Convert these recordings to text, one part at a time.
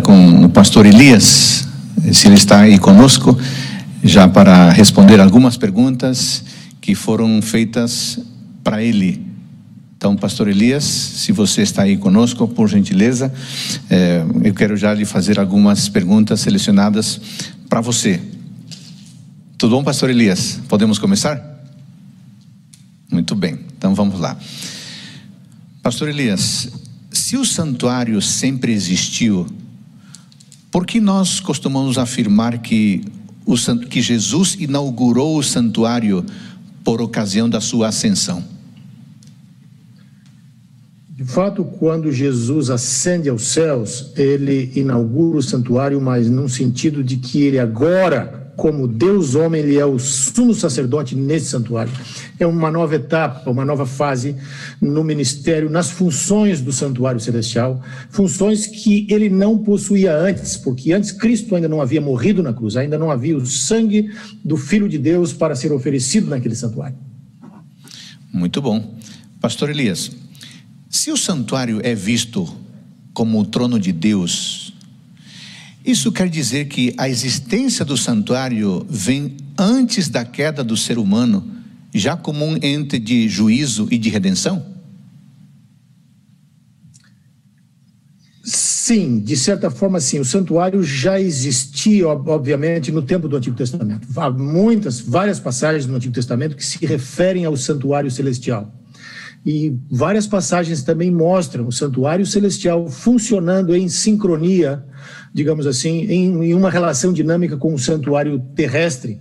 com o pastor Elias, se ele está aí conosco, já para responder algumas perguntas que foram feitas para ele. Então, pastor Elias, se você está aí conosco, por gentileza, é, eu quero já lhe fazer algumas perguntas selecionadas para você. Tudo bom, pastor Elias? Podemos começar? Muito bem, então vamos lá. Pastor Elias, se o santuário sempre existiu, por que nós costumamos afirmar que, o, que Jesus inaugurou o santuário por ocasião da sua ascensão? De fato, quando Jesus ascende aos céus, ele inaugura o santuário, mas num sentido de que ele agora como Deus homem, ele é o sumo sacerdote nesse santuário. É uma nova etapa, uma nova fase no ministério, nas funções do santuário celestial, funções que ele não possuía antes, porque antes Cristo ainda não havia morrido na cruz, ainda não havia o sangue do Filho de Deus para ser oferecido naquele santuário. Muito bom. Pastor Elias, se o santuário é visto como o trono de Deus, isso quer dizer que a existência do santuário vem antes da queda do ser humano, já como um ente de juízo e de redenção? Sim, de certa forma, sim. O santuário já existia, obviamente, no tempo do Antigo Testamento. Há muitas, várias passagens no Antigo Testamento que se referem ao santuário celestial. E várias passagens também mostram o santuário celestial funcionando em sincronia digamos assim, em, em uma relação dinâmica com o santuário terrestre.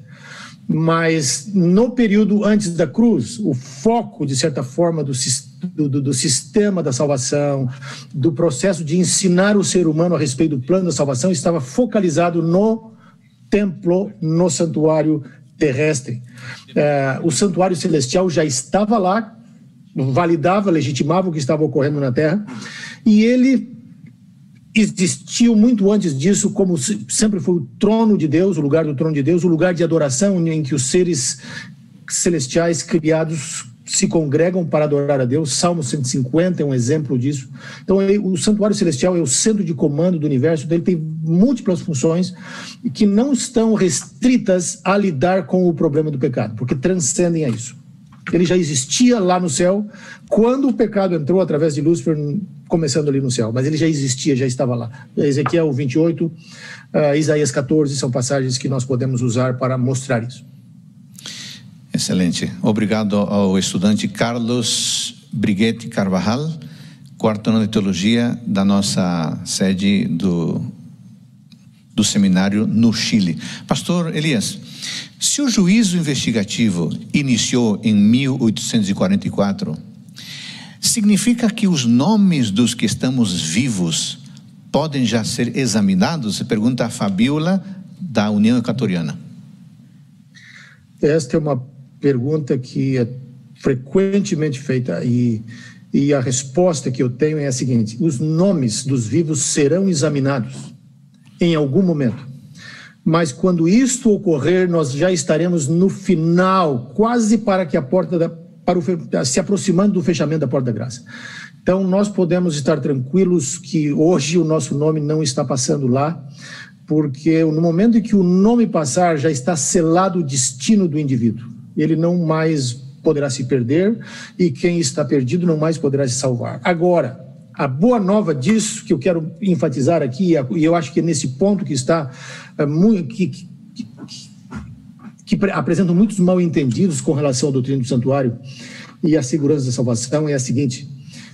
Mas no período antes da cruz, o foco, de certa forma, do, do, do, sistema da salvação, do processo de ensinar o ser humano a respeito do plano da salvação, estava focalizado no templo, no santuário terrestre. É, o santuário celestial já estava lá, validava, legitimava o que estava ocorrendo na terra, e ele existiu muito antes disso, como sempre foi o trono de Deus, o lugar do trono de Deus, o lugar de adoração em que os seres celestiais criados se congregam para adorar a Deus. Salmo 150 é um exemplo disso. Então, o santuário celestial é o centro de comando do universo, ele tem múltiplas funções que não estão restritas a lidar com o problema do pecado, porque transcendem a isso. Ele já existia lá no céu quando o pecado entrou através de Lúcifer, começando ali no céu, mas ele já existia, já estava lá. Ezequiel 28, uh, ah, Isaías 14 são passagens que nós podemos usar para mostrar isso. Excelente. Obrigado ao estudante Carlos Briguete Carvajal, quarto ano de teologia da nossa sede do, do seminário no Chile. Pastor Elias, se o juízo investigativo iniciou em 1844, significa que os nomes dos que estamos vivos podem já ser examinados? Pergunta a Fabiola, da União Equatoriana. Esta é uma pergunta que é frequentemente feita e, e a resposta que eu tenho é a seguinte: os nomes dos vivos serão examinados em algum momento mas quando isto ocorrer, nós já estaremos no final, quase para que a porta da, para o, se aproximando do fechamento da porta da graça. Então, nós podemos estar tranquilos que hoje o nosso nome não está passando lá, porque no momento em que o nome passar, já está selado o destino do indivíduo. Ele não mais poderá se perder e quem está perdido não mais poderá se salvar. Agora, a boa nova disso que eu quero enfatizar aqui, e eu acho que é nesse ponto que está muito, que, que, que, que apresentam muitos mal entendidos com relação à doutrina do santuário e à segurança da salvação, é a seguinte: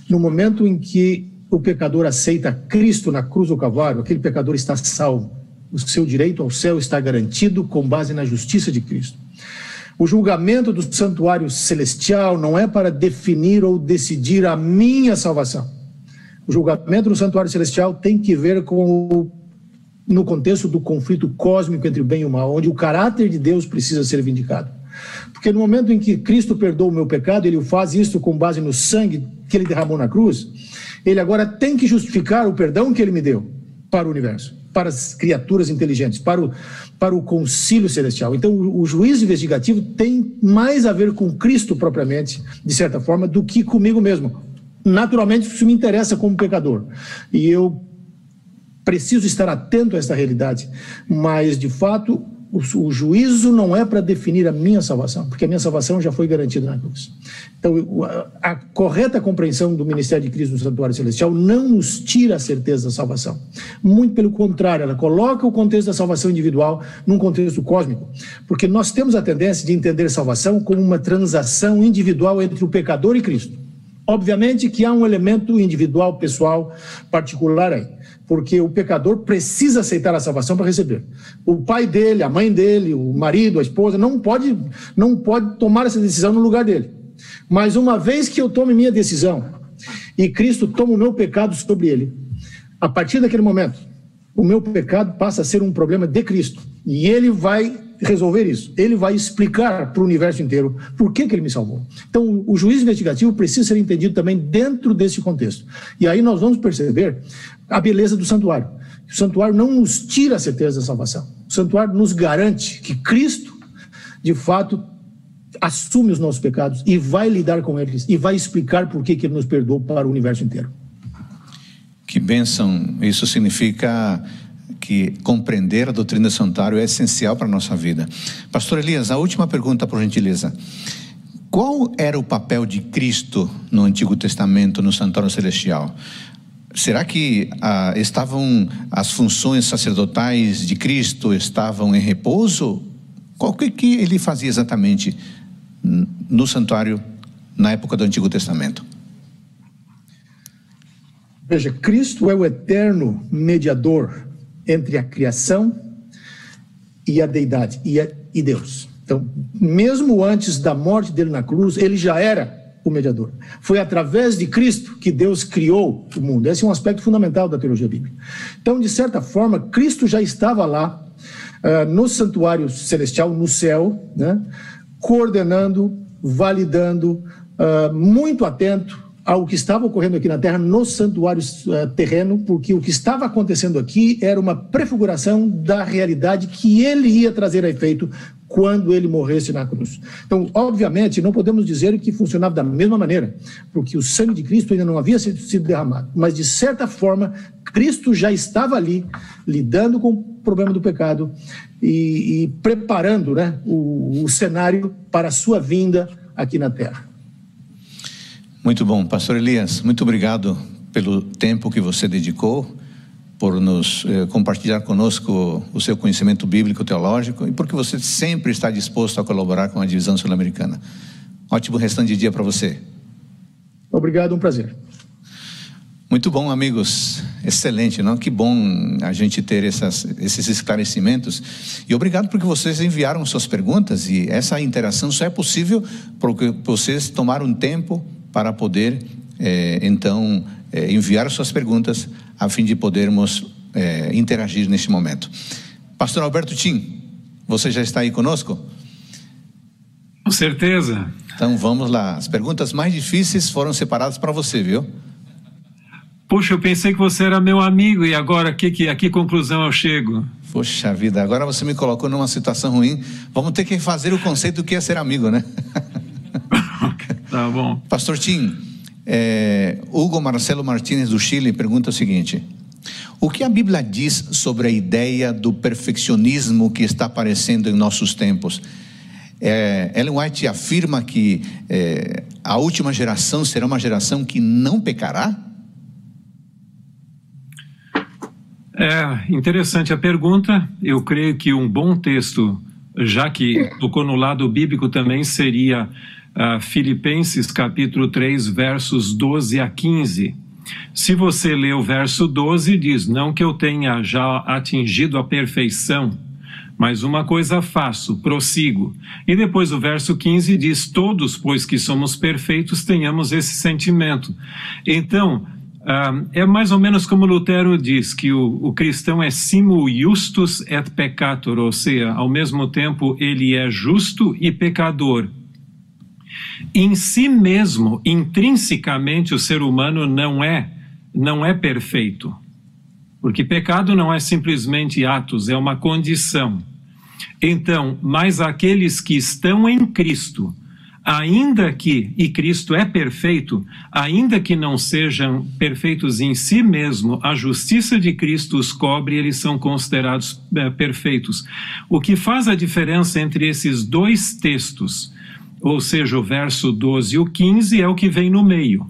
no momento em que o pecador aceita Cristo na cruz do Calvário, aquele pecador está salvo. O seu direito ao céu está garantido com base na justiça de Cristo. O julgamento do santuário celestial não é para definir ou decidir a minha salvação o julgamento no santuário celestial tem que ver com o, no contexto do conflito cósmico entre o bem e o mal, onde o caráter de Deus precisa ser vindicado. Porque no momento em que Cristo perdoa o meu pecado, ele faz isso com base no sangue que ele derramou na cruz, ele agora tem que justificar o perdão que ele me deu para o universo, para as criaturas inteligentes, para o, para o concílio celestial. Então, o, o juízo investigativo tem mais a ver com Cristo propriamente, de certa forma, do que comigo mesmo naturalmente isso me interessa como pecador. E eu preciso estar atento a esta realidade, mas de fato o, juízo não é para definir a minha salvação, porque a minha salvação já foi garantida na cruz. Então, a, a correta compreensão do ministério de Cristo no santuário celestial não nos tira a certeza da salvação. Muito pelo contrário, ela coloca o contexto da salvação individual num contexto cósmico, porque nós temos a tendência de entender salvação como uma transação individual entre o pecador e Cristo. Obviamente que há um elemento individual, pessoal, particular aí porque o pecador precisa aceitar a salvação para receber. O pai dele, a mãe dele, o marido, a esposa não pode não pode tomar essa decisão no lugar dele. Mas uma vez que eu tome minha decisão e Cristo toma o meu pecado sobre ele, a partir daquele momento, o meu pecado passa a ser um problema de Cristo e ele vai resolver isso. Ele vai explicar para o universo inteiro por que, que ele me salvou. Então, o juiz investigativo precisa ser entendido também dentro desse contexto. E aí nós vamos perceber a beleza do santuário. O santuário não nos tira a certeza da salvação. O santuário nos garante que Cristo, de fato, assume os nossos pecados e vai lidar com eles e vai explicar por que, que ele nos perdoou para o universo inteiro. Que bênção! Isso significa que compreender a doutrina do santuário é essencial para a nossa vida. Pastor Elias, a última pergunta, por gentileza. Qual era o papel de Cristo no Antigo Testamento, no santuário celestial? Será que ah, estavam as funções sacerdotais de Cristo estavam em repouso? Qual que, que ele fazia exatamente no santuário na época do Antigo Testamento? Veja, Cristo é o eterno mediador entre a criação e a deidade e, a, e Deus. Então, mesmo antes da morte dele na cruz, ele já era o mediador. Foi através de Cristo que Deus criou o mundo. Esse é um aspecto fundamental da teologia bíblica. Então, de certa forma, Cristo já estava lá uh, no santuário celestial, no céu, né, coordenando, validando, uh, muito atento ao que estava ocorrendo aqui na Terra no santuário uh, terreno, porque o que estava acontecendo aqui era uma prefiguração da realidade que ele ia trazer a efeito quando ele morresse na cruz. Então, obviamente, não podemos dizer que funcionava da mesma maneira, porque o sangue de Cristo ainda não havia sido derramado, mas de certa forma, Cristo já estava ali, lidando com o problema do pecado e, e preparando né, o, o cenário para a sua vinda aqui na terra. Muito bom, Pastor Elias, muito obrigado pelo tempo que você dedicou por nos eh, compartilhar conosco o seu conhecimento bíblico teológico e porque você sempre está disposto a colaborar com a divisão sul-americana. Ótimo restante de dia para você. Obrigado, um prazer. Muito bom, amigos. Excelente, não? Que bom a gente ter essas, esses esclarecimentos. E obrigado porque vocês enviaram suas perguntas e essa interação só é possível porque vocês tomaram tempo para poder, eh, então, eh, enviar suas perguntas a fim de podermos é, interagir neste momento. Pastor Alberto Tim, você já está aí conosco? Com certeza. Então vamos lá. As perguntas mais difíceis foram separadas para você, viu? Puxa, eu pensei que você era meu amigo e agora que, que, a que conclusão eu chego? Poxa vida, agora você me colocou numa situação ruim. Vamos ter que fazer o conceito do que é ser amigo, né? tá bom. Pastor Tim, é, Hugo Marcelo Martínez do Chile pergunta o seguinte: O que a Bíblia diz sobre a ideia do perfeccionismo que está aparecendo em nossos tempos? É, Ellen White afirma que é, a última geração será uma geração que não pecará? É interessante a pergunta. Eu creio que um bom texto, já que tocou no lado bíblico também, seria uh, Filipenses capítulo 3, versos 12 a 15. Se você lê o verso 12, diz: Não que eu tenha já atingido a perfeição, mas uma coisa faço, prossigo. E depois o verso 15 diz: Todos, pois que somos perfeitos, tenhamos esse sentimento. Então, uh, é mais ou menos como Lutero diz: que o, o cristão é simul justus et peccator, ou seja, ao mesmo tempo ele é justo e pecador. Em si mesmo, intrinsecamente, o ser humano não é não é perfeito. Porque pecado não é simplesmente atos, é uma condição. Então, mas aqueles que estão em Cristo, ainda que, e Cristo é perfeito, ainda que não sejam perfeitos em si mesmo, a justiça de Cristo os cobre e eles são considerados é, perfeitos. O que faz a diferença entre esses dois textos, ou seja, o verso 12 e o 15, é o que vem no meio.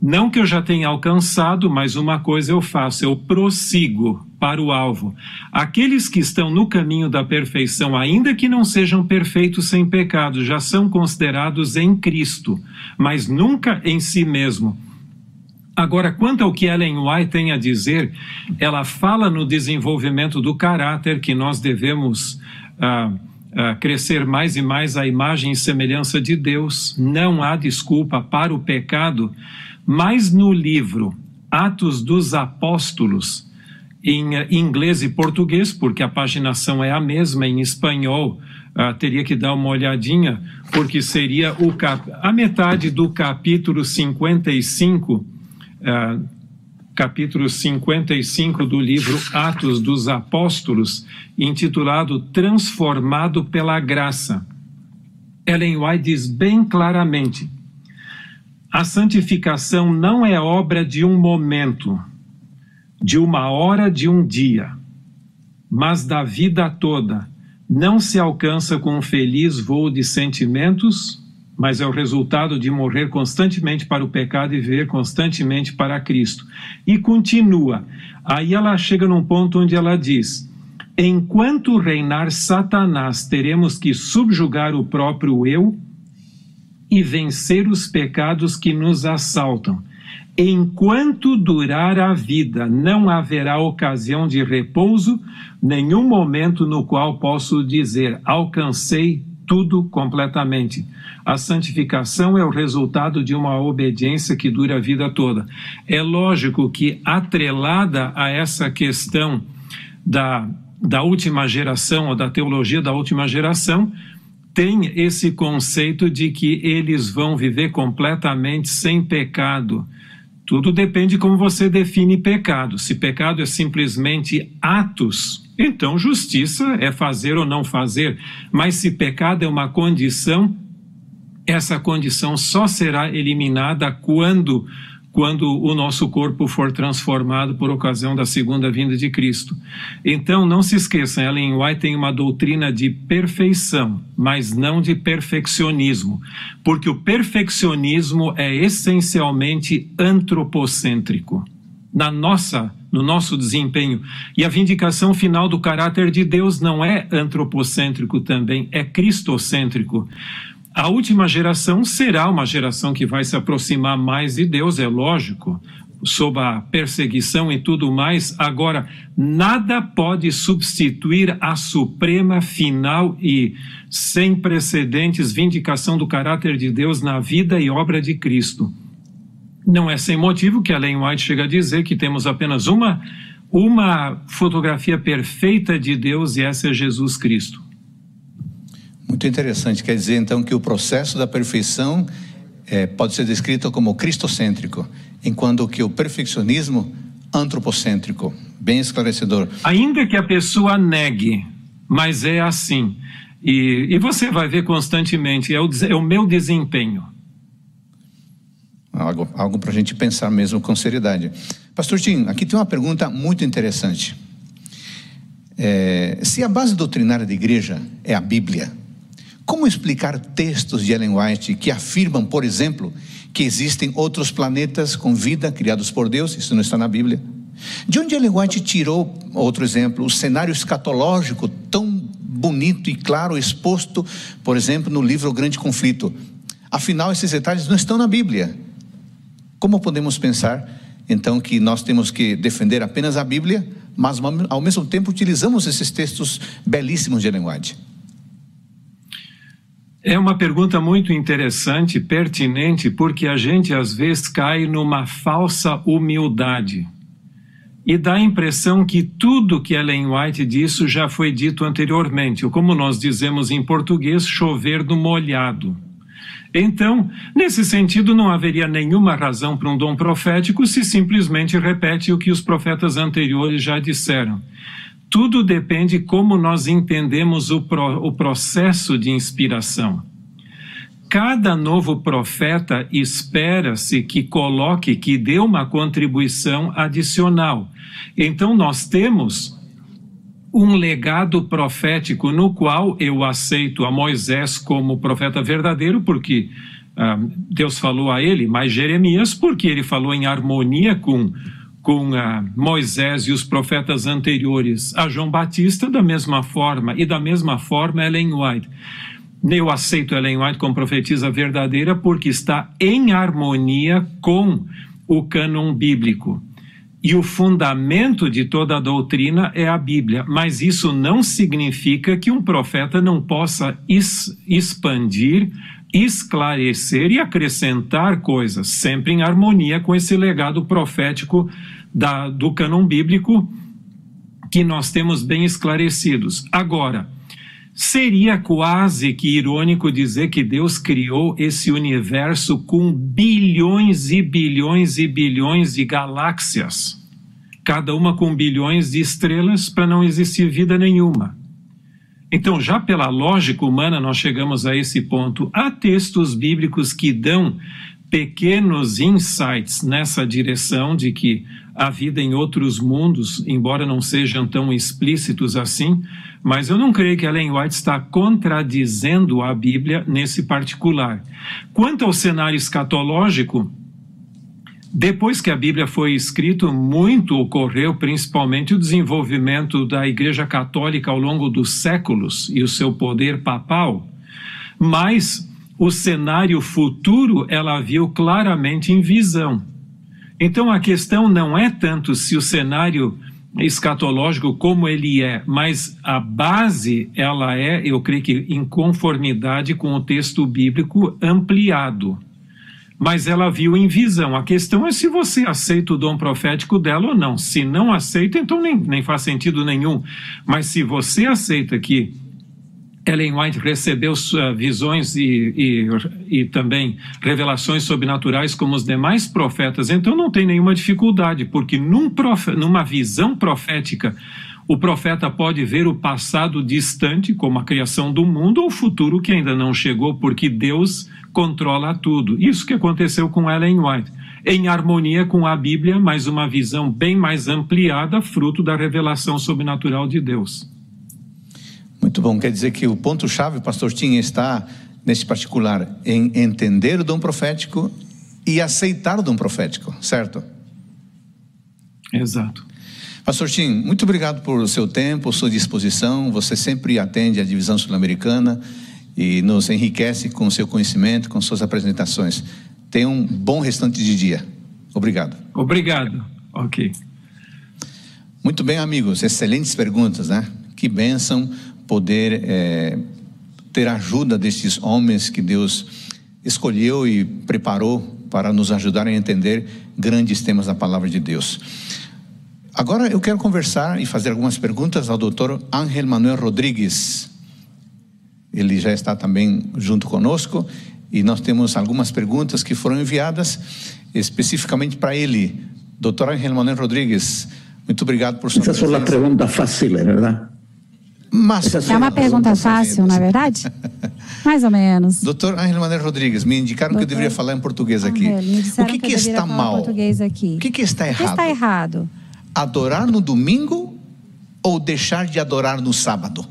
Não que eu já tenha alcançado, mas uma coisa eu faço, eu prossigo para o alvo. Aqueles que estão no caminho da perfeição, ainda que não sejam perfeitos sem pecado, já são considerados em Cristo, mas nunca em si mesmo. Agora, quanto ao que Ellen White tem a dizer, ela fala no desenvolvimento do caráter que nós devemos. Ah, crescer mais e mais à imagem e semelhança de Deus, não há desculpa para o pecado, mas no livro Atos dos Apóstolos, em inglês e português, porque a paginação é a mesma, em espanhol, uh, teria que dar uma olhadinha, porque seria o cap a metade do capítulo 55, uh, capítulo 55 do livro Atos dos Apóstolos, intitulado Transformado pela Graça. Ellen White diz bem claramente a santificação não é obra de um momento, de uma hora, de um dia, mas da vida toda. Não se alcança com um feliz voo de sentimentos, mas é o resultado de morrer constantemente para o pecado e viver constantemente para Cristo. E continua. Aí ela chega num ponto onde ela diz: Enquanto reinar Satanás, teremos que subjugar o próprio eu e vencer os pecados que nos assaltam. Enquanto durar a vida, não haverá ocasião de repouso, nenhum momento no qual posso dizer alcancei tudo completamente. A santificação é o resultado de uma obediência que dura a vida toda. É lógico que, atrelada a essa questão da, da última geração ou da teologia da última geração, tem esse conceito de que eles vão viver completamente sem pecado. Tudo depende de como você define pecado. Se pecado é simplesmente atos, então justiça é fazer ou não fazer. Mas se pecado é uma condição, essa condição só será eliminada quando quando o nosso corpo for transformado por ocasião da segunda vinda de Cristo. Então, não se esqueçam, Ellen White tem uma doutrina de perfeição, mas não de perfeccionismo, porque o perfeccionismo é essencialmente antropocêntrico. Na nossa no nosso desempenho. E a vindicação final do caráter de Deus não é antropocêntrico também, é cristocêntrico. A última geração será uma geração que vai se aproximar mais de Deus, é lógico, sob a perseguição e tudo mais. Agora, nada pode substituir a suprema, final e sem precedentes vindicação do caráter de Deus na vida e obra de Cristo. Não é sem motivo que Ellen White chega a dizer que temos apenas uma, uma fotografia perfeita de Deus e essa é Jesus Cristo. Muito interessante. Quer dizer, então, que o processo da perfeição é, pode ser descrito como cristocêntrico, enquanto que o perfeccionismo antropocêntrico. Bem esclarecedor. Ainda que a pessoa negue, mas é assim. E, e você vai ver constantemente, é o, é o meu desempenho. Algo, algo para a gente pensar mesmo com seriedade. Pastor Tim, aqui tem uma pergunta muito interessante. É, se a base doutrinária da igreja é a Bíblia, como explicar textos de Ellen White que afirmam, por exemplo, que existem outros planetas com vida criados por Deus? Isso não está na Bíblia. De onde Ellen White tirou, outro exemplo, o cenário escatológico tão bonito e claro exposto, por exemplo, no livro O Grande Conflito? Afinal, esses detalhes não estão na Bíblia. Como podemos pensar, então, que nós temos que defender apenas a Bíblia, mas ao mesmo tempo utilizamos esses textos belíssimos de Ellen White? É uma pergunta muito interessante, pertinente, porque a gente às vezes cai numa falsa humildade e dá a impressão que tudo que Ellen White disse já foi dito anteriormente, ou como nós dizemos em português, chover no molhado. Então, nesse sentido, não haveria nenhuma razão para um dom profético se simplesmente repete o que os profetas anteriores já disseram. Tudo depende como nós entendemos o, pro, o processo de inspiração. cada novo profeta espera-se que coloque, que dê uma contribuição adicional. Então, nós temos um legado profético no qual eu aceito a Moisés como profeta verdadeiro, porque ah, Deus falou a ele, mas Jeremias, porque ele falou em harmonia com, com ah, Moisés e os profetas anteriores, a João Batista, da mesma forma, e da mesma forma Ellen White. Eu aceito Ellen White como profetisa verdadeira porque está em harmonia com o cânon bíblico. E o fundamento de toda a doutrina é a Bíblia, mas isso não significa que um profeta não possa expandir, esclarecer e acrescentar coisas, sempre em harmonia com esse legado profético da, do cânon bíblico que nós temos bem esclarecidos. Agora, Seria quase que irônico dizer que Deus criou esse universo com bilhões e bilhões e bilhões de galáxias, cada uma com bilhões de estrelas, para não existir vida nenhuma. Então, já pela lógica humana, nós chegamos a esse ponto. Há textos bíblicos que dão pequenos insights nessa direção de que a vida em outros mundos, embora não sejam tão explícitos assim, mas eu não creio que Ellen White está contradizendo a Bíblia nesse particular. Quanto ao cenário escatológico, depois que a Bíblia foi escrita, muito ocorreu, principalmente o desenvolvimento da Igreja Católica ao longo dos séculos e o seu poder papal, mas o cenário futuro ela viu claramente em visão. Então a questão não é tanto se o cenário escatológico como ele é, mas a base ela é, eu creio que em conformidade com o texto bíblico ampliado. Mas ela viu em visão. A questão é se você aceita o dom profético dela ou não. Se não aceita, então nem, nem faz sentido nenhum. Mas se você aceita que Ellen White recebeu visões e, e, e, também revelações sobrenaturais como os demais profetas, então não tem nenhuma dificuldade, porque num profe, numa visão profética, o profeta pode ver o passado distante, como a criação do mundo, ou o futuro que ainda não chegou, porque Deus controla tudo. Isso que aconteceu com Ellen White. Em harmonia com a Bíblia, mas uma visão bem mais ampliada, fruto da revelação sobrenatural de Deus. Muito bom. Quer dizer que o ponto-chave, pastor Tim, está nesse particular em entender o dom profético e aceitar o dom profético, certo? Exato. Pastor Tim, muito obrigado por seu tempo, sua disposição. Você sempre atende a divisão sul-americana e nos enriquece com seu conhecimento, com suas apresentações. Tenha um bom restante de dia. Obrigado. Obrigado. Ok. Muito bem, amigos. Excelentes perguntas, né? Que bênção poder é, ter ajuda desses homens que Deus escolheu e preparou para nos ajudar a entender grandes temas da palavra de Deus. Agora eu quero conversar e fazer algumas perguntas ao doutor Ángel Manuel Rodrigues. Ele já está também junto conosco e nós temos algumas perguntas que foram enviadas especificamente para ele. Doutor Ángel Manuel Rodrigues, muito obrigado por sua Essa é uma pergunta fácil, é verdade? Mas, é uma pergunta fácil, não é verdade? Mais ou menos. Doutor Angel Maneiro Rodrigues, me indicaram Doutor... que eu deveria falar em português aqui. Angel, o que, que, que está mal? Aqui. O que, que está errado? O que está errado? Adorar no domingo ou deixar de adorar no sábado?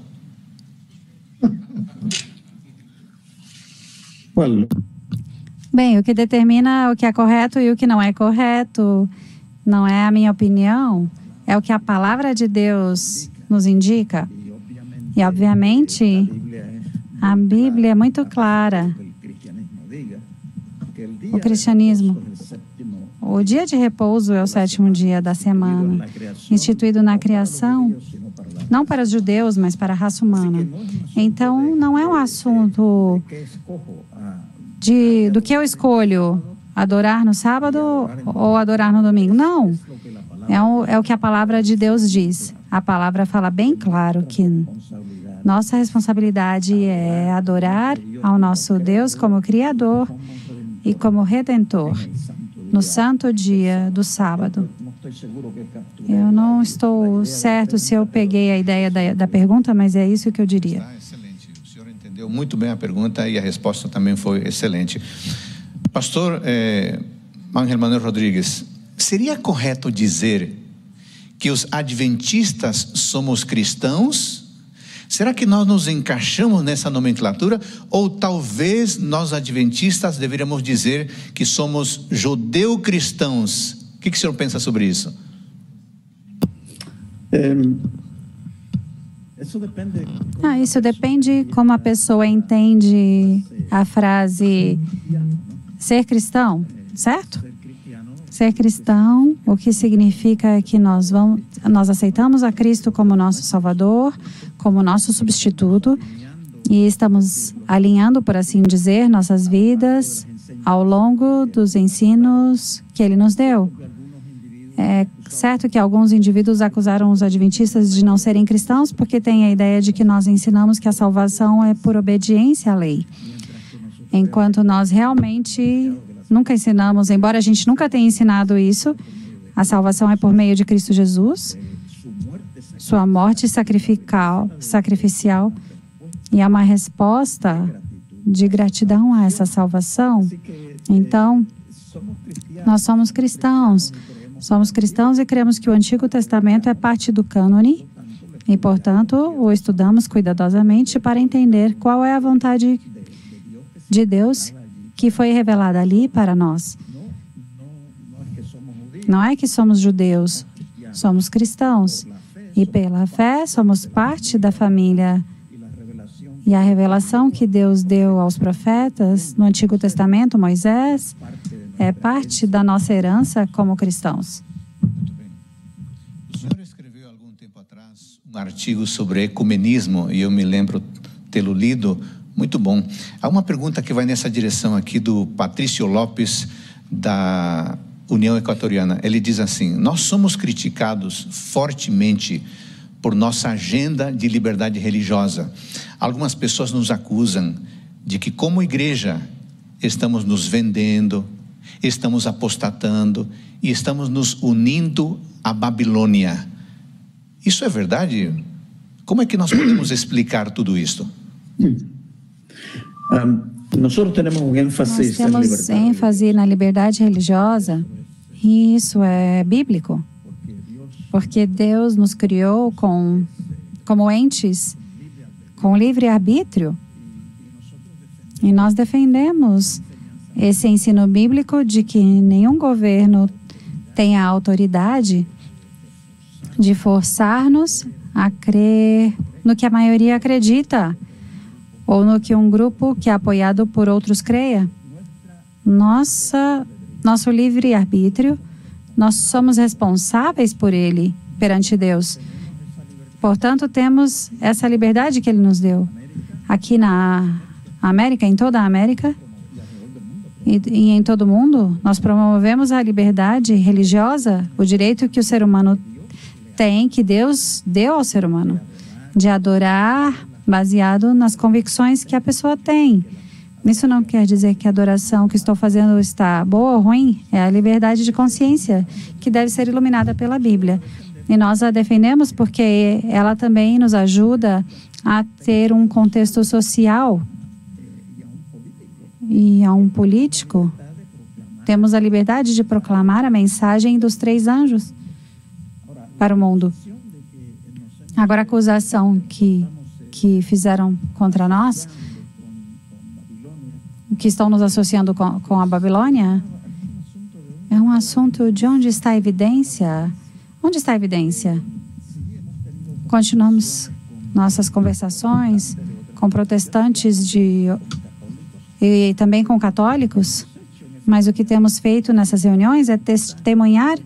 Bem, o que determina o que é correto e o que não é correto não é a minha opinião, é o que a palavra de Deus nos indica. E, obviamente, a Bíblia é muito clara. O cristianismo. O dia de repouso é o sétimo dia da semana, instituído na criação, não para os judeus, mas para a raça humana. Então, não é um assunto de, do que eu escolho, adorar no sábado ou adorar no domingo. Não. É o, é o que a palavra de Deus diz. A palavra fala bem claro que nossa responsabilidade é adorar ao nosso Deus como Criador e como Redentor no santo dia do sábado. Eu não estou certo se eu peguei a ideia da, da pergunta, mas é isso que eu diria. Ah, excelente. O senhor entendeu muito bem a pergunta e a resposta também foi excelente. Pastor eh, Ángel Manuel Rodrigues, seria correto dizer que os adventistas somos cristãos? Será que nós nos encaixamos nessa nomenclatura? Ou talvez nós adventistas deveríamos dizer que somos judeu-cristãos? O que, que o senhor pensa sobre isso? Isso depende. Ah, isso depende como a pessoa entende a frase ser cristão, certo? Ser cristão, o que significa que nós vamos, nós aceitamos a Cristo como nosso Salvador, como nosso substituto e estamos alinhando, por assim dizer, nossas vidas ao longo dos ensinos que Ele nos deu. É certo que alguns indivíduos acusaram os adventistas de não serem cristãos porque têm a ideia de que nós ensinamos que a salvação é por obediência à lei. Enquanto nós realmente nunca ensinamos, embora a gente nunca tenha ensinado isso, a salvação é por meio de Cristo Jesus, sua morte sacrificial, sacrificial e é uma resposta de gratidão a essa salvação. Então, nós somos cristãos. Somos cristãos e cremos que o Antigo Testamento é parte do cânone e, portanto, o estudamos cuidadosamente para entender qual é a vontade de Deus que foi revelada ali para nós. Não é que somos judeus, somos cristãos. E pela fé somos parte da família. E a revelação que Deus deu aos profetas no Antigo Testamento, Moisés, é parte da nossa herança como cristãos. O senhor escreveu algum tempo atrás um artigo sobre ecumenismo e eu me lembro tê-lo lido, muito bom. Há uma pergunta que vai nessa direção aqui do Patrício Lopes da União Equatoriana. Ele diz assim: Nós somos criticados fortemente por nossa agenda de liberdade religiosa. Algumas pessoas nos acusam de que, como igreja, estamos nos vendendo, estamos apostatando e estamos nos unindo à Babilônia. Isso é verdade? Como é que nós podemos explicar tudo isso? Um, nós temos um ênfase, nós temos ênfase na liberdade religiosa e isso é bíblico. Porque Deus nos criou com, como entes com livre arbítrio. E nós defendemos esse ensino bíblico de que nenhum governo tem a autoridade de forçar-nos a crer no que a maioria acredita ou no que um grupo que é apoiado por outros creia. Nossa, nosso livre arbítrio, nós somos responsáveis por ele perante Deus. Portanto, temos essa liberdade que ele nos deu. Aqui na América, em toda a América, e, e em todo o mundo, nós promovemos a liberdade religiosa, o direito que o ser humano tem, que Deus deu ao ser humano, de adorar baseado nas convicções que a pessoa tem. Isso não quer dizer que a adoração que estou fazendo está boa ou ruim, é a liberdade de consciência que deve ser iluminada pela Bíblia. E nós a defendemos porque ela também nos ajuda a ter um contexto social e a um político, temos a liberdade de proclamar a mensagem dos três anjos para o mundo. Agora, a acusação que, que fizeram contra nós, que estão nos associando com, com a Babilônia, é um assunto de onde está a evidência. Onde está a evidência? Continuamos nossas conversações com protestantes de e também com católicos, mas o que temos feito nessas reuniões é testemunhar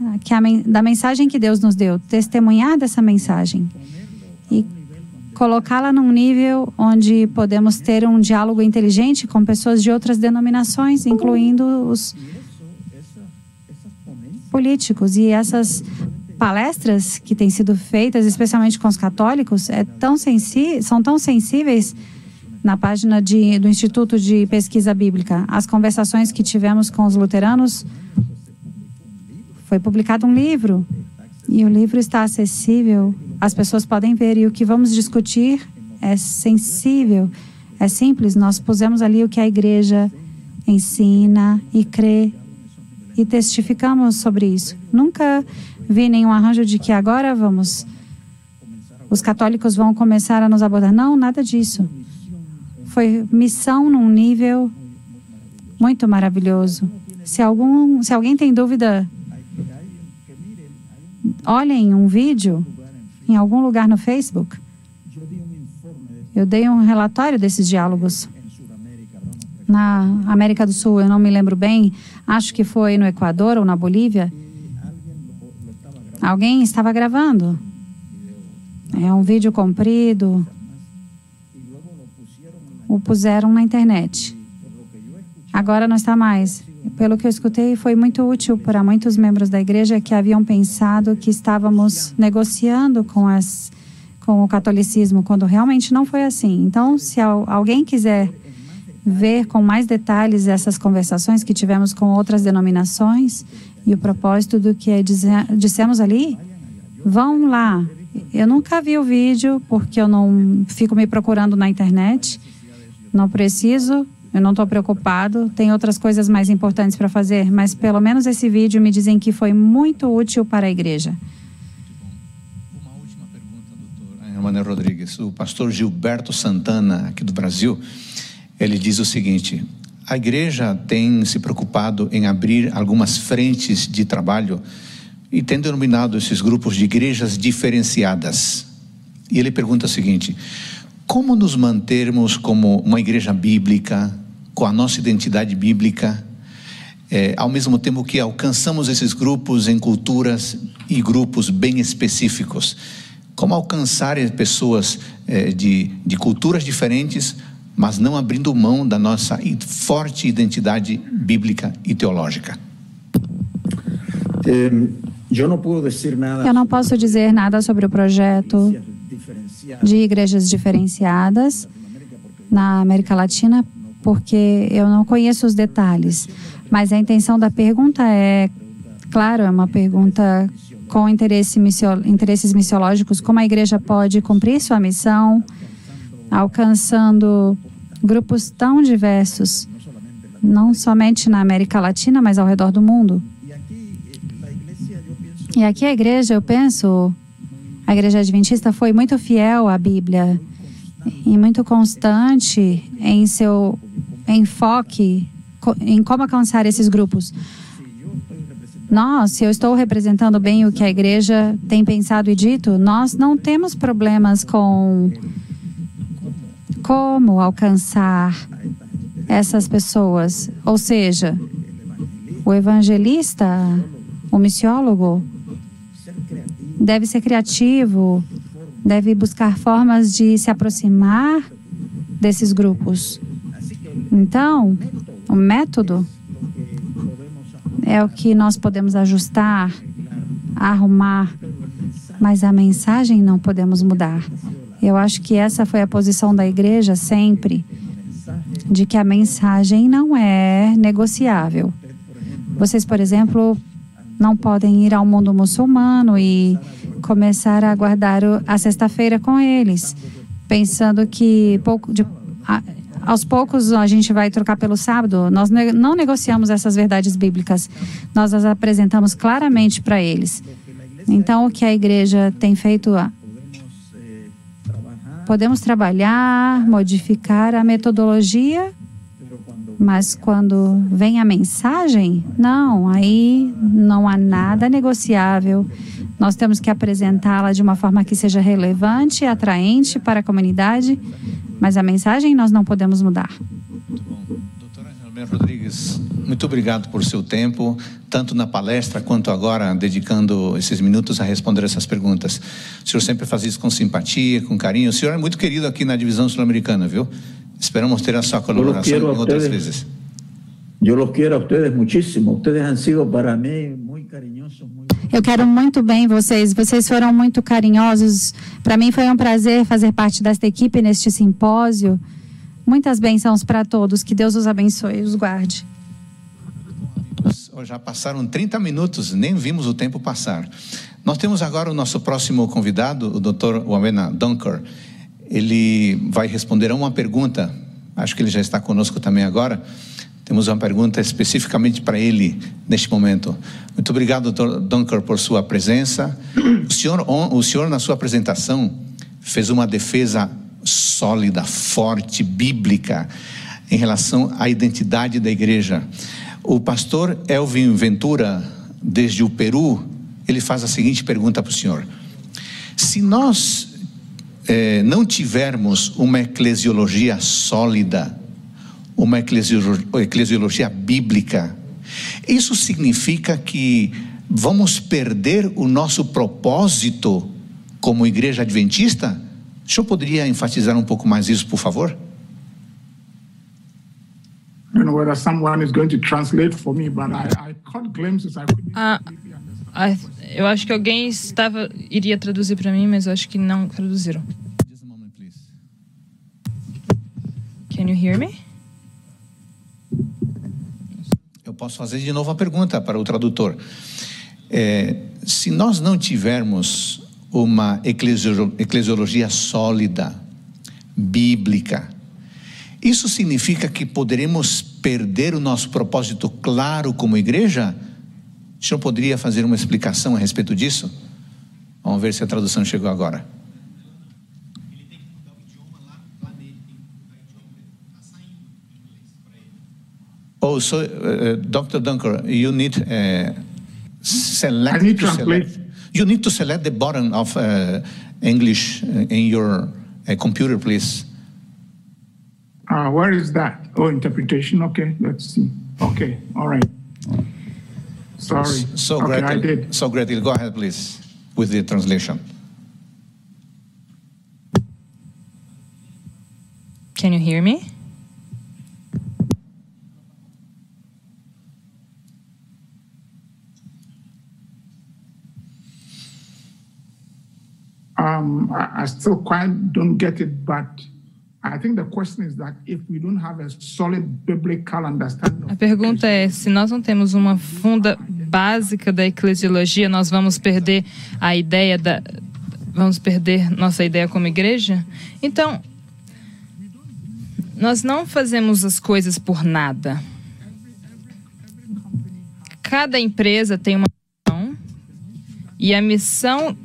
ah, que a, da mensagem que Deus nos deu, testemunhar dessa mensagem colocá-la num nível onde podemos ter um diálogo inteligente com pessoas de outras denominações, incluindo os políticos e essas palestras que têm sido feitas, especialmente com os católicos, é tão são tão sensíveis na página de, do Instituto de Pesquisa Bíblica. As conversações que tivemos com os luteranos foi publicado um livro e o livro está acessível, as pessoas podem ver e o que vamos discutir é sensível, É simples, nós pusemos ali o que a igreja ensina e crê e testificamos sobre isso. Nunca vi nenhum arranjo de que agora vamos. Os católicos vão começar a nos abordar. Não, nada disso. Foi missão num nível muito maravilhoso. Se, algum, se alguém tem dúvida, olhem um vídeo em algum lugar no Facebook. Eu dei um relatório desses diálogos na América do Sul, eu não me lembro bem, acho que foi no Equador ou na Bolívia. Alguém estava gravando. É um vídeo comprido. O puseram na internet. Agora não está mais. Pelo que eu escutei, foi muito útil para muitos membros da igreja que haviam pensado que estávamos negociando com as com o catolicismo, quando realmente não foi assim. Então, se alguém quiser ver com mais detalhes essas conversações que tivemos com outras denominações e o propósito do que dissemos ali, vão lá. Eu nunca vi o vídeo porque eu não fico me procurando na internet. Não preciso, eu não estou preocupado. Tem outras coisas mais importantes para fazer, mas pelo menos esse vídeo me dizem que foi muito útil para a igreja. Manuel Rodrigues, o pastor Gilberto Santana, aqui do Brasil, ele diz o seguinte: a igreja tem se preocupado em abrir algumas frentes de trabalho e tem denominado esses grupos de igrejas diferenciadas. E ele pergunta o seguinte: como nos mantermos como uma igreja bíblica, com a nossa identidade bíblica, é, ao mesmo tempo que alcançamos esses grupos em culturas e grupos bem específicos? Como alcançar pessoas é, de, de culturas diferentes, mas não abrindo mão da nossa forte identidade bíblica e teológica? Eu não posso dizer nada sobre o projeto de igrejas diferenciadas na América Latina, porque eu não conheço os detalhes. Mas a intenção da pergunta é, claro, é uma pergunta com interesse missio, interesses missiológicos, como a igreja pode cumprir sua missão, alcançando grupos tão diversos, não somente na América Latina, mas ao redor do mundo. E aqui a igreja, eu penso, a igreja adventista foi muito fiel à Bíblia e muito constante em seu enfoque em como alcançar esses grupos. Nós, se eu estou representando bem o que a igreja tem pensado e dito, nós não temos problemas com como alcançar essas pessoas. Ou seja, o evangelista, o missiólogo, deve ser criativo, deve buscar formas de se aproximar desses grupos. Então, o método é o que nós podemos ajustar, arrumar, mas a mensagem não podemos mudar. Eu acho que essa foi a posição da igreja sempre, de que a mensagem não é negociável. Vocês, por exemplo, não podem ir ao mundo muçulmano e começar a guardar a sexta-feira com eles, pensando que pouco de, aos poucos a gente vai trocar pelo sábado. Nós não negociamos essas verdades bíblicas. Nós as apresentamos claramente para eles. Então, o que a igreja tem feito? Podemos trabalhar, modificar a metodologia, mas quando vem a mensagem, não, aí não há nada negociável. Nós temos que apresentá-la de uma forma que seja relevante, atraente para a comunidade mas a mensagem nós não podemos mudar. Muito bom. Doutora Rodrigues, muito obrigado por seu tempo, tanto na palestra quanto agora, dedicando esses minutos a responder essas perguntas. O senhor sempre faz isso com simpatia, com carinho. O senhor é muito querido aqui na divisão sul-americana, viu? Esperamos ter a sua colaboração em outras vezes. Eu los quero a ustedes muchísimo. Ustedes han sido para mí muy cariñosos, muy eu quero muito bem vocês. Vocês foram muito carinhosos. Para mim foi um prazer fazer parte desta equipe neste simpósio. Muitas bênçãos para todos. Que Deus os abençoe e os guarde. Já passaram 30 minutos, nem vimos o tempo passar. Nós temos agora o nosso próximo convidado, o Dr. Wamena Dunker. Ele vai responder a uma pergunta acho que ele já está conosco também agora. Temos uma pergunta especificamente para ele neste momento. Muito obrigado. Dunker, por sua presença. O senhor, o senhor, na sua apresentação, fez uma defesa sólida, forte, bíblica, em relação à identidade da igreja. O pastor Elvin Ventura, desde o Peru, ele faz a seguinte pergunta para o senhor: Se nós eh, não tivermos uma eclesiologia sólida, uma eclesiologia bíblica, isso significa que vamos perder o nosso propósito como igreja adventista? O senhor poderia enfatizar um pouco mais isso, por favor? I Ah, eu acho que alguém estava iria traduzir para mim, mas eu acho que não traduziram. Can you hear me? Eu posso fazer de novo a pergunta para o tradutor. É, se nós não tivermos uma eclesio- eclesiologia sólida, bíblica, isso significa que poderemos perder o nosso propósito claro como igreja? O senhor poderia fazer uma explicação a respeito disso? Vamos ver se a tradução chegou agora. Oh, so, uh, Dr. Dunker, you need uh, select I need to translate. select. You need to select the button of uh, English in your uh, computer, please. Uh, where is that? Oh, interpretation. Okay, let's see. Okay, all right. Sorry. So, okay, I did. so Gretel, go ahead, please, with the translation. Can you hear me? Um, I, I still quite don't get it, but a solid biblical understanding A of pergunta é: se nós não temos uma funda básica da eclesiologia, nós vamos perder a ideia da. Vamos perder nossa ideia como igreja? Então, nós não fazemos as coisas por nada. Cada empresa tem uma missão e a missão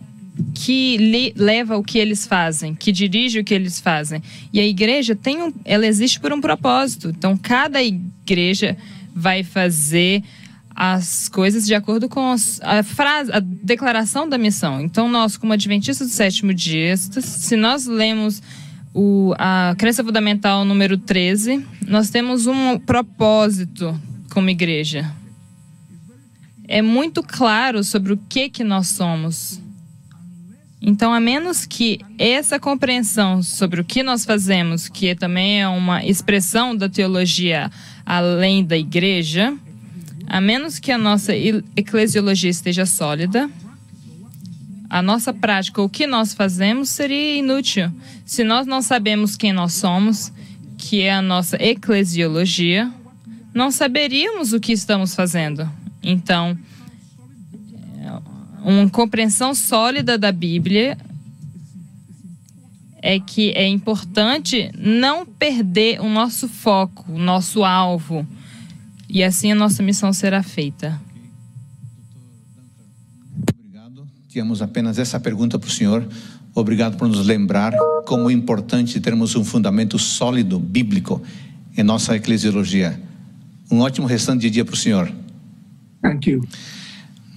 que leva o que eles fazem, que dirige o que eles fazem. E a igreja tem um, ela existe por um propósito. Então cada igreja vai fazer as coisas de acordo com a frase, a declaração da missão. Então nós, como adventistas do sétimo dia, se nós lemos o, a crença fundamental número 13, nós temos um propósito como igreja. É muito claro sobre o que que nós somos. Então, a menos que essa compreensão sobre o que nós fazemos, que também é uma expressão da teologia além da igreja, a menos que a nossa eclesiologia esteja sólida, a nossa prática, o que nós fazemos, seria inútil. Se nós não sabemos quem nós somos, que é a nossa eclesiologia, não saberíamos o que estamos fazendo. Então, uma compreensão sólida da Bíblia é que é importante não perder o nosso foco, o nosso alvo. E assim a nossa missão será feita. Obrigado. Tínhamos apenas essa pergunta para o senhor. Obrigado por nos lembrar como é importante termos um fundamento sólido, bíblico, em nossa eclesiologia. Um ótimo restante de dia para o senhor. Thank you.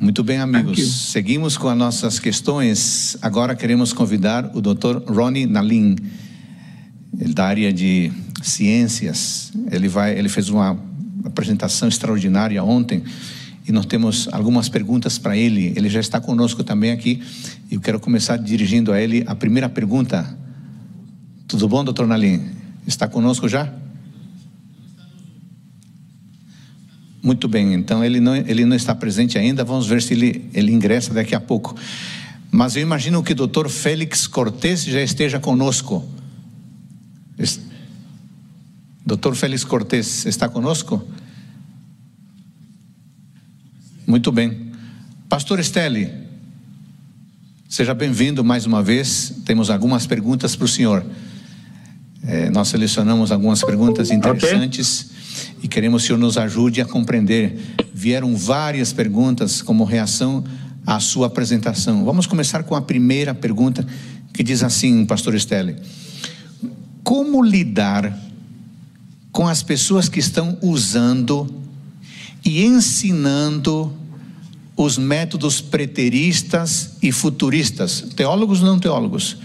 Muito bem, amigos. Seguimos com as nossas questões. Agora queremos convidar o Dr. Ronnie Nalim, ele da área de ciências. Ele vai, ele fez uma apresentação extraordinária ontem e nós temos algumas perguntas para ele. Ele já está conosco também aqui. E eu quero começar dirigindo a ele a primeira pergunta. Tudo bom, Dr. Nalim? Está conosco já? Muito bem, então ele não, ele não está presente ainda, vamos ver se ele, ele ingressa daqui a pouco. Mas eu imagino que o doutor Félix Cortes já esteja conosco. Doutor Félix Cortes está conosco? Muito bem. Pastor Esteli, seja bem-vindo mais uma vez. Temos algumas perguntas para o senhor. É, nós selecionamos algumas perguntas interessantes okay. E queremos que o senhor nos ajude a compreender. Vieram várias perguntas como reação à sua apresentação. Vamos começar com a primeira pergunta que diz assim, pastor Stelle: Como lidar com as pessoas que estão usando e ensinando os métodos preteristas e futuristas, teólogos ou não teólogos.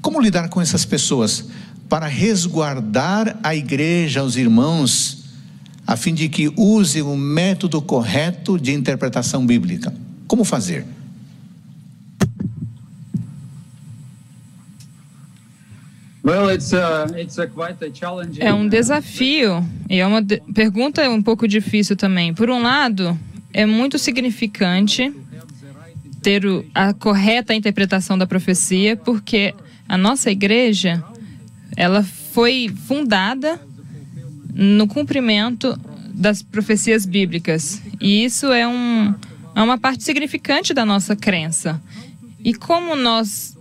Como lidar com essas pessoas para resguardar a igreja, os irmãos, a fim de que usem o método correto de interpretação bíblica? Como fazer? É um desafio e é uma de pergunta um pouco difícil também. Por um lado, é muito significante ter a correta interpretação da profecia, porque a nossa igreja ela foi fundada no cumprimento das profecias bíblicas e isso é, um, é uma parte significante da nossa crença. E como nós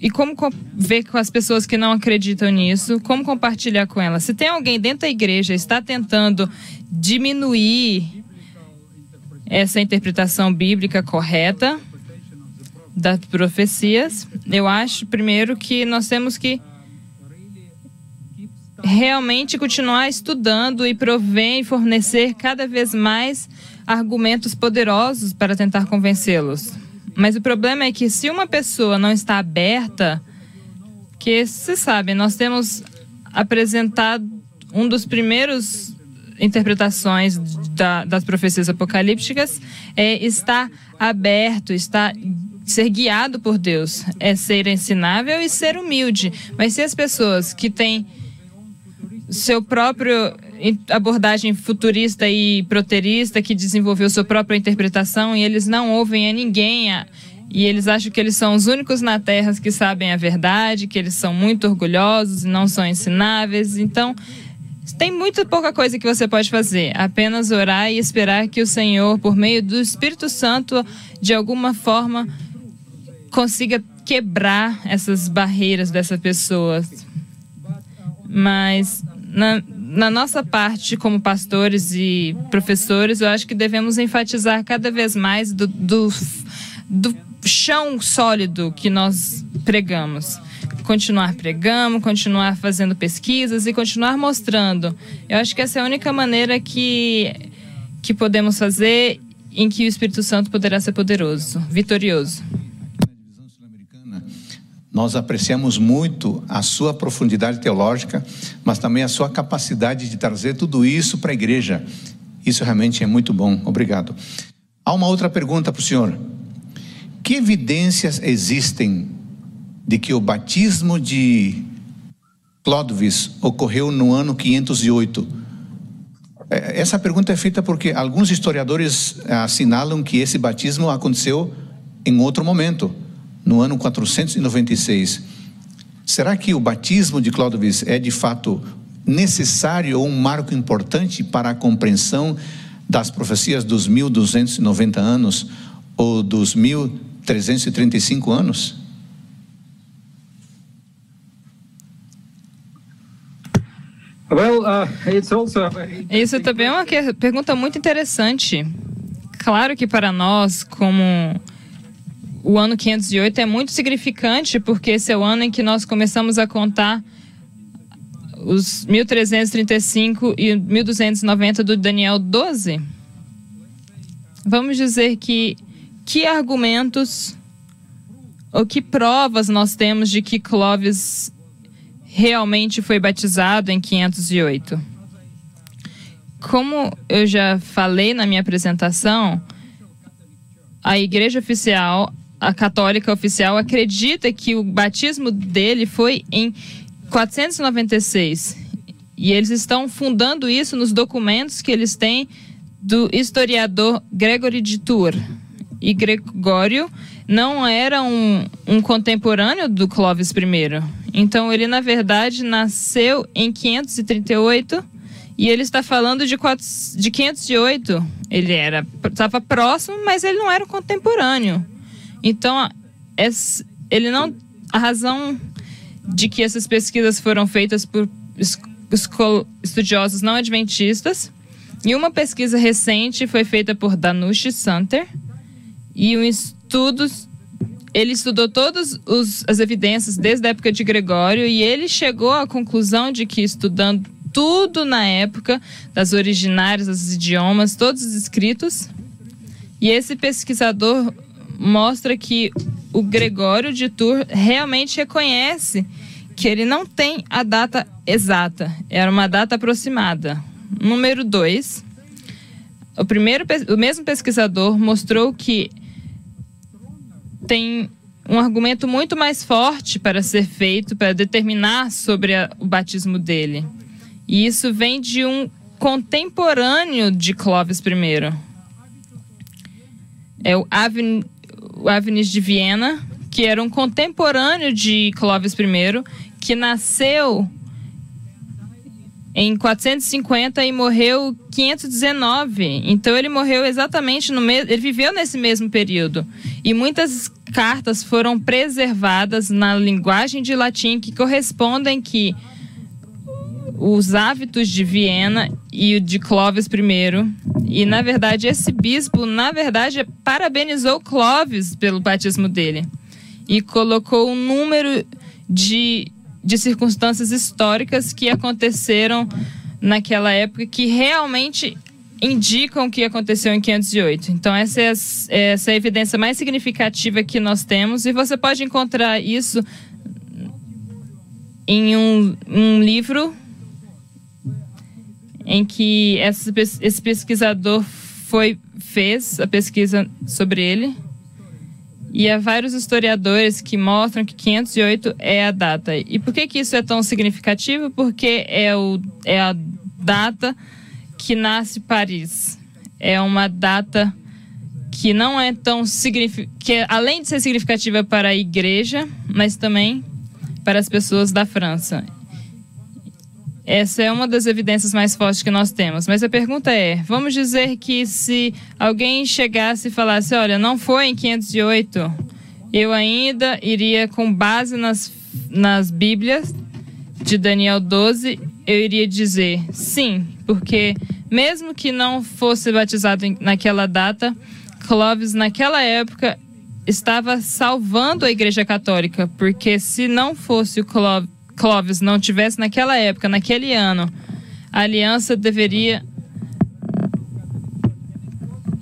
e como ver com as pessoas que não acreditam nisso, como compartilhar com elas. Se tem alguém dentro da igreja está tentando diminuir essa interpretação bíblica correta das profecias, eu acho primeiro que nós temos que realmente continuar estudando e prover e fornecer cada vez mais argumentos poderosos para tentar convencê-los. Mas o problema é que se uma pessoa não está aberta, que você sabe, nós temos apresentado um dos primeiros interpretações da, das profecias apocalípticas é estar aberto, estar ser guiado por Deus, é ser ensinável e ser humilde. Mas se as pessoas que têm seu próprio abordagem futurista e proterista que desenvolveu sua própria interpretação e eles não ouvem a ninguém a, e eles acham que eles são os únicos na Terra que sabem a verdade, que eles são muito orgulhosos e não são ensináveis. Então, tem muito pouca coisa que você pode fazer. Apenas orar e esperar que o Senhor, por meio do Espírito Santo, de alguma forma, consiga quebrar essas barreiras dessa pessoa. Mas na, na nossa parte, como pastores e professores, eu acho que devemos enfatizar cada vez mais do, do, do chão sólido que nós pregamos. Continuar pregando, continuar fazendo pesquisas e continuar mostrando. Eu acho que essa é a única maneira que, que podemos fazer em que o Espírito Santo poderá ser poderoso, vitorioso. Nós apreciamos muito a sua profundidade teológica, mas também a sua capacidade de trazer tudo isso para a igreja. Isso realmente é muito bom. Obrigado. Há uma outra pergunta para o senhor. Que evidências existem de que o batismo de Clóvis ocorreu no ano 508? É, essa pergunta é feita porque alguns historiadores assinalam que esse batismo aconteceu em outro momento no ano 496. Será que o batismo de Clóvis é de fato necessário ou um marco importante para a compreensão das profecias dos 1290 anos ou dos 1335 anos? Well, uh, Isso também é uma pergunta muito interessante. Claro que para nós, como o ano 508 é muito significante porque esse é o ano em que nós começamos a contar os 1335 e 1290 do Daniel 12. Vamos dizer que que argumentos ou que provas nós temos de que Clovis realmente foi batizado em 508? Como eu já falei na minha apresentação, a igreja oficial a católica oficial acredita que o batismo dele foi em 496. E eles estão fundando isso nos documentos que eles têm do historiador Gregory de Tours. E Gregório não era um, um contemporâneo do Clovis I. Então ele, na verdade, nasceu em 538 e ele está falando de, 4, de 508. Ele era estava próximo, mas ele não era contemporâneo. Então, ele não. A razão de que essas pesquisas foram feitas por estudiosos não adventistas. E uma pesquisa recente foi feita por Danush Santer. E um estudo ele estudou todas as evidências desde a época de Gregório e ele chegou à conclusão de que estudando tudo na época das originárias, dos idiomas, todos os escritos, e esse pesquisador mostra que o Gregório de Tours realmente reconhece que ele não tem a data exata, era uma data aproximada. Número dois, o primeiro, o mesmo pesquisador mostrou que tem um argumento muito mais forte para ser feito para determinar sobre a, o batismo dele. E isso vem de um contemporâneo de Clovis I. É o, Aven, Avenis de Viena, que era um contemporâneo de Clovis I, que nasceu em 450 e morreu 519. Então ele morreu exatamente no mesmo, ele viveu nesse mesmo período. E muitas cartas foram preservadas na linguagem de latim que correspondem que os hábitos de Viena e o de Clovis I. E, na verdade, esse bispo, na verdade, parabenizou Clovis pelo batismo dele. E colocou um número de, de circunstâncias históricas que aconteceram naquela época que realmente indicam o que aconteceu em 508. Então, essa é, a, essa é a evidência mais significativa que nós temos, e você pode encontrar isso em um, um livro em que essa, esse pesquisador foi fez a pesquisa sobre ele. E há vários historiadores que mostram que 508 é a data. E por que, que isso é tão significativo? Porque é, o, é a data que nasce Paris. É uma data que não é tão significativa, que além de ser significativa para a igreja, mas também para as pessoas da França. Essa é uma das evidências mais fortes que nós temos. Mas a pergunta é: vamos dizer que se alguém chegasse e falasse, olha, não foi em 508, eu ainda iria, com base nas, nas Bíblias de Daniel 12, eu iria dizer sim, porque mesmo que não fosse batizado naquela data, Clovis, naquela época, estava salvando a Igreja Católica, porque se não fosse o Clovis, não tivesse naquela época, naquele ano, a aliança deveria.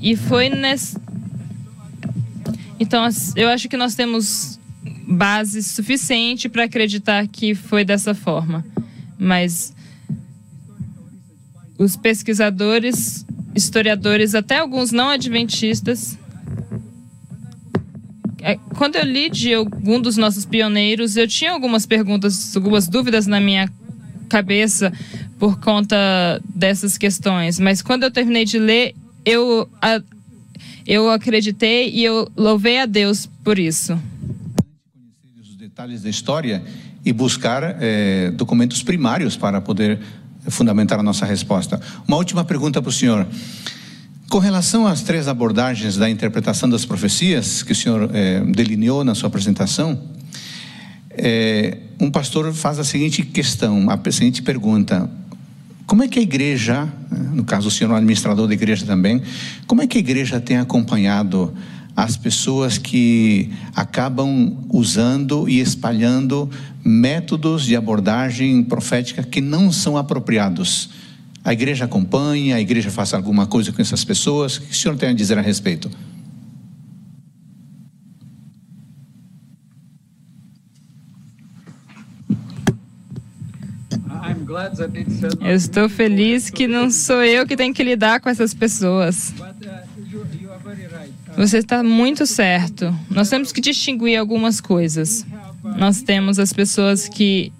E foi nesse. Então, eu acho que nós temos base suficiente para acreditar que foi dessa forma. Mas os pesquisadores, historiadores, até alguns não adventistas. É, quando eu li de algum dos nossos pioneiros, eu tinha algumas perguntas, algumas dúvidas na minha cabeça por conta dessas questões. Mas quando eu terminei de ler, eu, eu acreditei e eu louvei a Deus por isso. Os detalhes da história e buscar é, documentos primários para poder fundamentar a nossa resposta. Uma última pergunta para o senhor. Com relação às três abordagens da interpretação das profecias que o senhor é, delineou na sua apresentação, é, um pastor faz a seguinte questão, a seguinte pergunta: como é que a igreja, no caso o senhor é um administrador da igreja também, como é que a igreja tem acompanhado as pessoas que acabam usando e espalhando métodos de abordagem profética que não são apropriados. A igreja acompanha, a igreja faz alguma coisa com essas pessoas. O que o senhor tem a dizer a respeito? Eu estou feliz que não sou eu que tenho que lidar com essas pessoas. Você está muito certo. Nós temos que distinguir algumas coisas. Nós temos as pessoas que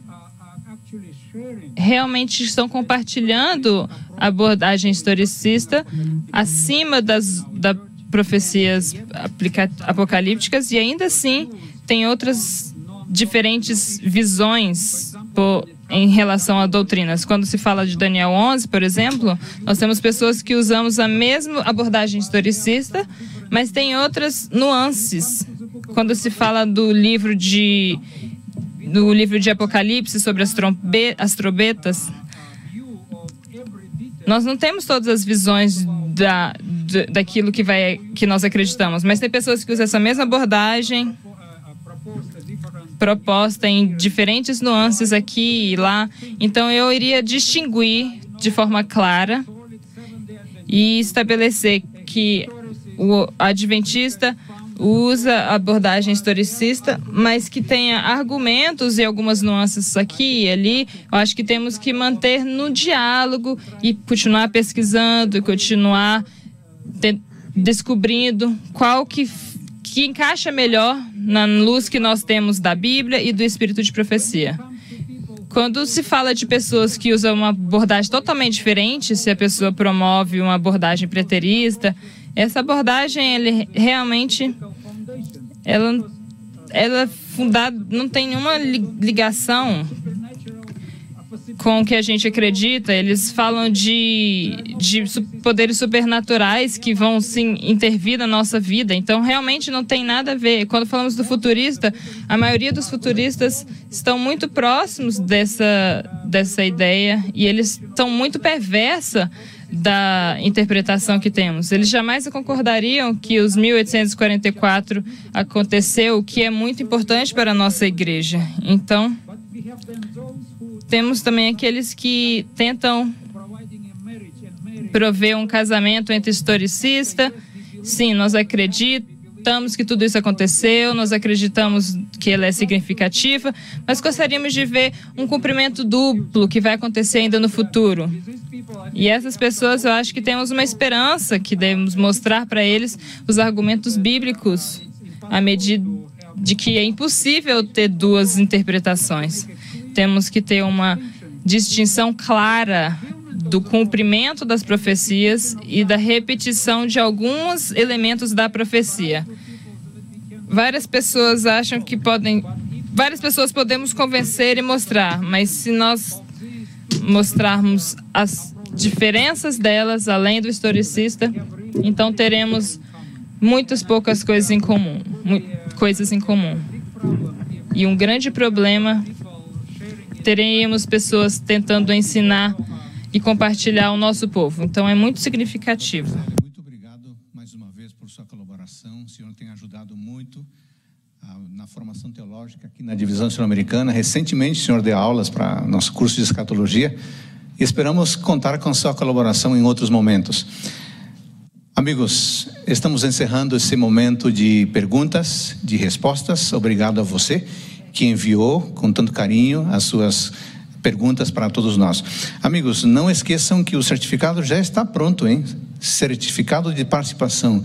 realmente estão compartilhando abordagem historicista acima das da profecias apocalípticas e ainda assim tem outras diferentes visões por, em relação a doutrinas. Quando se fala de Daniel 11, por exemplo, nós temos pessoas que usamos a mesma abordagem historicista, mas tem outras nuances. Quando se fala do livro de no livro de Apocalipse sobre as, trombe, as trombetas, nós não temos todas as visões da, da, daquilo que, vai, que nós acreditamos, mas tem pessoas que usam essa mesma abordagem proposta em diferentes nuances aqui e lá. Então eu iria distinguir de forma clara e estabelecer que o adventista usa abordagem historicista, mas que tenha argumentos e algumas nuances aqui e ali. Eu acho que temos que manter no diálogo e continuar pesquisando continuar descobrindo qual que, que encaixa melhor na luz que nós temos da Bíblia e do Espírito de profecia. Quando se fala de pessoas que usam uma abordagem totalmente diferente, se a pessoa promove uma abordagem preterista, essa abordagem, ele realmente, ela, ela fundada, não tem nenhuma ligação com o que a gente acredita. Eles falam de, de poderes supernaturais que vão sim intervir na nossa vida. Então, realmente não tem nada a ver. Quando falamos do futurista, a maioria dos futuristas estão muito próximos dessa, dessa ideia e eles estão muito perversa da interpretação que temos. Eles jamais concordariam que os 1844 aconteceu, o que é muito importante para a nossa igreja. Então, temos também aqueles que tentam prover um casamento entre historicista. Sim, nós acreditamos que tudo isso aconteceu, nós acreditamos que ela é significativa, mas gostaríamos de ver um cumprimento duplo que vai acontecer ainda no futuro. E essas pessoas, eu acho que temos uma esperança que devemos mostrar para eles os argumentos bíblicos à medida de que é impossível ter duas interpretações. Temos que ter uma distinção clara do cumprimento das profecias e da repetição de alguns elementos da profecia. Várias pessoas acham que podem. Várias pessoas podemos convencer e mostrar, mas se nós mostrarmos as diferenças delas, além do historicista, então teremos muitas poucas coisas em comum, coisas em comum. E um grande problema teremos pessoas tentando ensinar e compartilhar o nosso povo. Então é muito significativo. Muito obrigado mais uma vez por sua colaboração. O senhor tem ajudado muito ah, na formação teológica aqui na divisão sul-americana. Recentemente o senhor deu aulas para nosso curso de escatologia e esperamos contar com sua colaboração em outros momentos. Amigos, estamos encerrando esse momento de perguntas, de respostas. Obrigado a você que enviou com tanto carinho as suas perguntas para todos nós. Amigos, não esqueçam que o certificado já está pronto, hein? Certificado de participação.